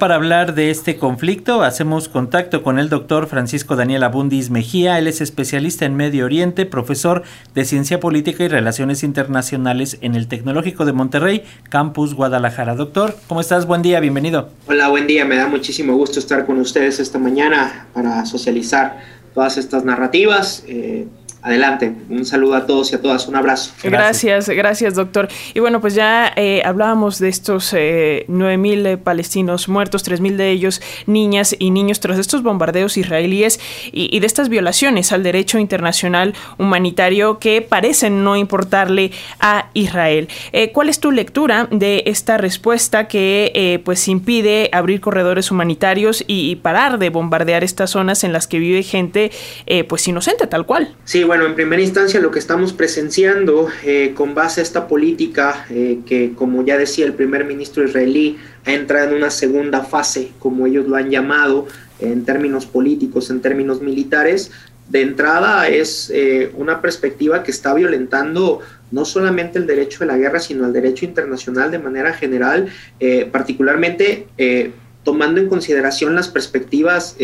Para hablar de este conflicto, hacemos contacto con el doctor Francisco Daniel Abundis Mejía. Él es especialista en Medio Oriente, profesor de Ciencia Política y Relaciones Internacionales en el Tecnológico de Monterrey, Campus Guadalajara. Doctor, ¿cómo estás? Buen día, bienvenido. Hola, buen día. Me da muchísimo gusto estar con ustedes esta mañana para socializar todas estas narrativas. Eh, adelante. Un saludo a todos y a todas. Un abrazo. Gracias, gracias, doctor. Y bueno, pues ya eh, hablábamos de estos eh, 9.000 eh, palestinos muertos, 3.000 de ellos niñas y niños tras estos bombardeos israelíes y, de estas violaciones al derecho internacional humanitario que parecen no importarle a Israel. Eh, ¿Cuál es tu lectura de esta respuesta que pues impide abrir corredores humanitarios y, y, parar de bombardear estas zonas en las que vive gente pues inocente tal cual? Sí, bueno, en primera instancia lo que estamos presenciando eh, con base a esta política eh, que, como ya decía el primer ministro israelí, ha entrado en una segunda fase, como ellos lo han llamado, en términos políticos, en términos militares, de entrada es eh, una perspectiva que está violentando no solamente el derecho de la guerra, sino el derecho internacional de manera general, particularmente tomando en consideración las perspectivas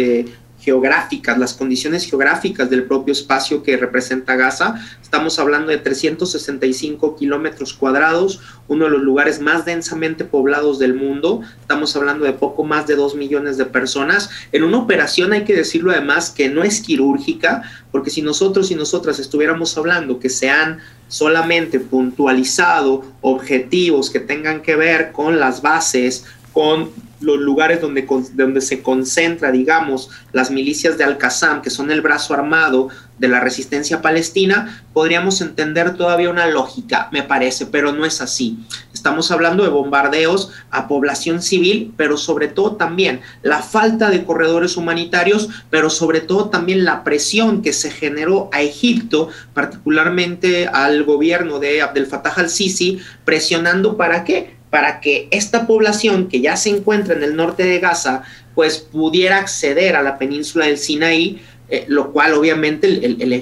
geográficas, las condiciones geográficas del propio espacio que representa Gaza. Estamos hablando de 365 kilómetros cuadrados, uno de los lugares más densamente poblados del mundo. Estamos hablando de poco más de 2 millones de personas. En una operación hay que decirlo además que no es quirúrgica, porque si nosotros y nosotras estuviéramos hablando que se han solamente puntualizado objetivos que tengan que ver con las bases, con los lugares donde, donde se concentra, digamos, las milicias de Al-Qassam, que son el brazo armado de la resistencia palestina, podríamos entender todavía una lógica, me parece, pero no es así. Estamos hablando de bombardeos a población civil, pero sobre todo también la falta de corredores humanitarios, pero sobre todo también la presión que se generó a Egipto, particularmente al gobierno de Abdel Fattah al-Sisi, presionando para qué? Para que esta población que ya se encuentra en el norte de Gaza, pues pudiera acceder a la península del Sinaí, eh, lo cual obviamente el,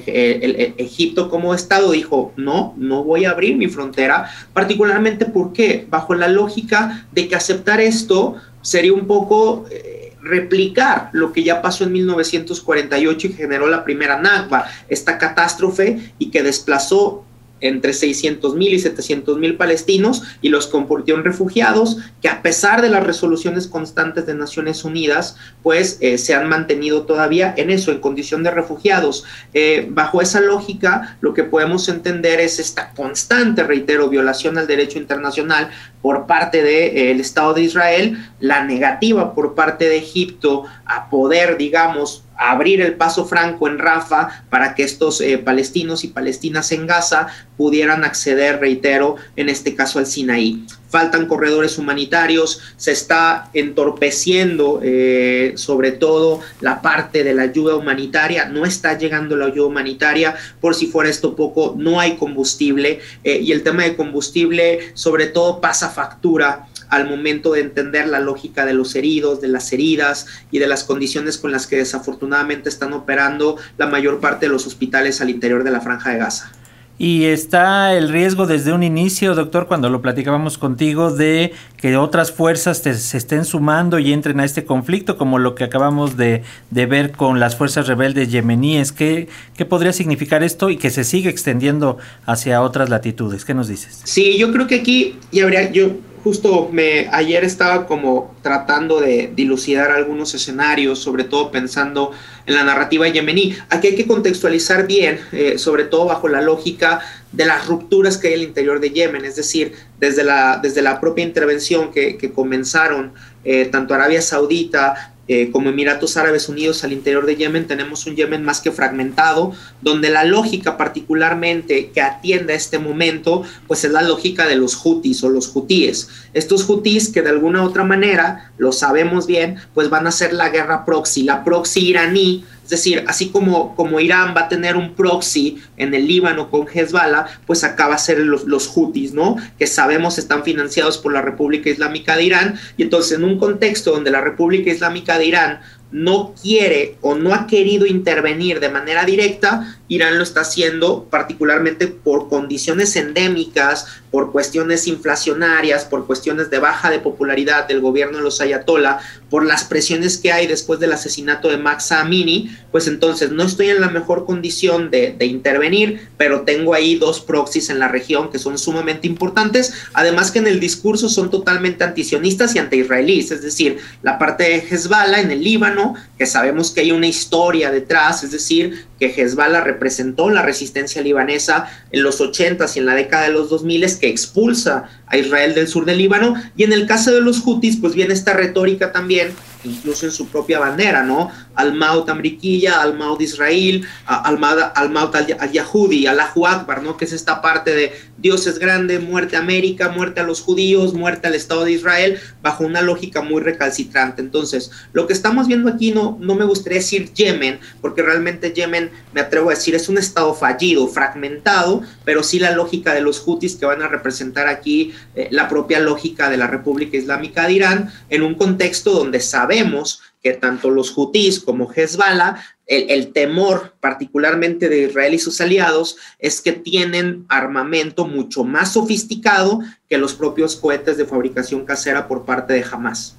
Egipto como Estado dijo, no, no voy a abrir mi frontera, particularmente porque bajo la lógica de que aceptar esto sería un poco... Eh, replicar lo que ya pasó en 1948 y generó la primera Nakba, esta catástrofe y que desplazó entre 600 mil y 700 mil palestinos y los convirtió en refugiados que a pesar de las resoluciones constantes de Naciones Unidas, pues eh, se han mantenido todavía en eso, en condición de refugiados. Eh, bajo esa lógica, lo que podemos entender es esta constante, reitero, violación al derecho internacional por parte del de, eh, Estado de Israel, la negativa por parte de Egipto a poder, digamos, abrir el paso franco en Rafa para que estos eh, palestinos y palestinas en Gaza pudieran acceder, reitero, en este caso al Sinaí. Faltan corredores humanitarios, se está entorpeciendo eh, sobre todo la parte de la ayuda humanitaria, no está llegando la ayuda humanitaria, por si fuera esto poco, no hay combustible eh, y el tema de combustible sobre todo pasa factura al momento de entender la lógica de los heridos, de las heridas y de las condiciones con las que desafortunadamente están operando la mayor parte de los hospitales al interior de la franja de Gaza. Y está el riesgo desde un inicio, doctor, cuando lo platicábamos contigo, de que otras fuerzas se estén sumando y entren a este conflicto, como lo que acabamos de, ver con las fuerzas rebeldes yemeníes. ¿Qué, ¿Qué, podría significar esto y que se sigue extendiendo hacia otras latitudes? ¿Qué nos dices? Sí, yo creo que aquí y habría, yo justo me ayer estaba como tratando de dilucidar algunos escenarios, sobre todo pensando en la narrativa yemení. Aquí hay que contextualizar bien, eh, sobre todo bajo la lógica de las rupturas que hay al interior de Yemen, es decir, desde la, desde la propia intervención que, que comenzaron eh, tanto Arabia Saudita eh, como Emiratos Árabes Unidos al interior de Yemen, tenemos un Yemen más que fragmentado, donde la lógica particularmente que atiende a este momento, pues es la lógica de los hutis o los hutíes. Estos hutis que de alguna u otra manera, lo sabemos bien, pues van a ser la guerra proxy, la proxy iraní es decir, así como, como Irán va a tener un proxy en el Líbano con Hezbollah, pues acá va a ser los, los Houthis, ¿no? Que sabemos están financiados por la República Islámica de Irán. Y entonces, en un contexto donde la República Islámica de Irán no quiere o no ha querido intervenir de manera directa, Irán lo está haciendo particularmente por condiciones endémicas, por cuestiones inflacionarias, por cuestiones de baja de popularidad del gobierno de los ayatollah, por las presiones que hay después del asesinato de Max Amini, pues entonces no estoy en la mejor condición de, de intervenir, pero tengo ahí dos proxies en la región que son sumamente importantes, además que en el discurso son totalmente antisionistas y anti-israelíes, es decir, la parte de Hezbollah en el Líbano, que sabemos que hay una historia detrás, es decir, que Hezbollah representó la resistencia libanesa en los 80s y en la década de los 2000 que expulsa a Israel del sur del Líbano, y en el caso de los hutis, pues viene esta retórica también incluso en su propia bandera, ¿no? Al-Maut Amriquilla, Al-Maut Israel, Al-Maut al-Yahudi, Allahu Akbar, ¿no? Que es esta parte de Dios es grande, muerte a América, muerte a los judíos, muerte al Estado de Israel, bajo una lógica muy recalcitrante. Entonces, lo que estamos viendo aquí no, no me gustaría decir Yemen, porque realmente Yemen, me atrevo a decir, es un Estado fallido, fragmentado, pero sí la lógica de los hutis que van a representar aquí eh, la propia lógica de la República Islámica de Irán, en un contexto donde sabe sabemos que tanto los hutíes como Hezbollah, el, temor particularmente de Israel y sus aliados es que tienen armamento mucho más sofisticado que los propios cohetes de fabricación casera por parte de Hamas.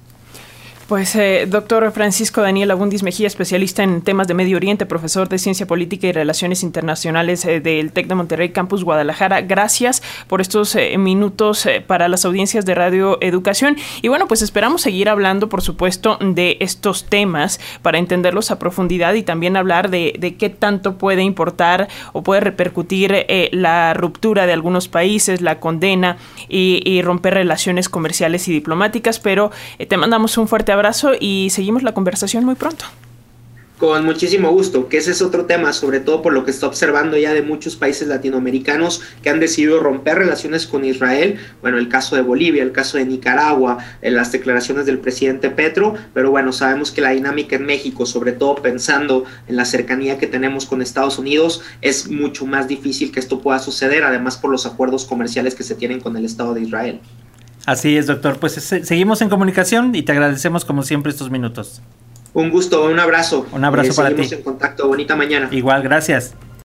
Pues, eh, doctor Francisco Daniel Abundis Mejía, especialista en temas de Medio Oriente, profesor de Ciencia Política y Relaciones Internacionales eh, del TEC de Monterrey, Campus Guadalajara. Gracias por estos eh, minutos para las audiencias de Radio Educación. Y bueno, pues esperamos seguir hablando, por supuesto, de estos temas para entenderlos a profundidad y también hablar de, qué tanto puede importar o puede repercutir la ruptura de algunos países, la condena y, y, romper relaciones comerciales y diplomáticas. Pero te mandamos un fuerte abrazo y seguimos la conversación muy pronto. Con muchísimo gusto, que ese es otro tema, sobre todo por lo que está observando ya de muchos países latinoamericanos que han decidido romper relaciones con Israel. Bueno, el caso de Bolivia, el caso de Nicaragua, eh, las declaraciones del presidente Petro, pero bueno, sabemos que la dinámica en México, sobre todo pensando en la cercanía que tenemos con Estados Unidos, es mucho más difícil que esto pueda suceder, además por los acuerdos comerciales que se tienen con el Estado de Israel. Así es, doctor. Pues seguimos en comunicación y te agradecemos como siempre estos minutos. Un gusto, un abrazo. Un abrazo eh, para ti. Seguimos en contacto. Bonita mañana. Igual, gracias.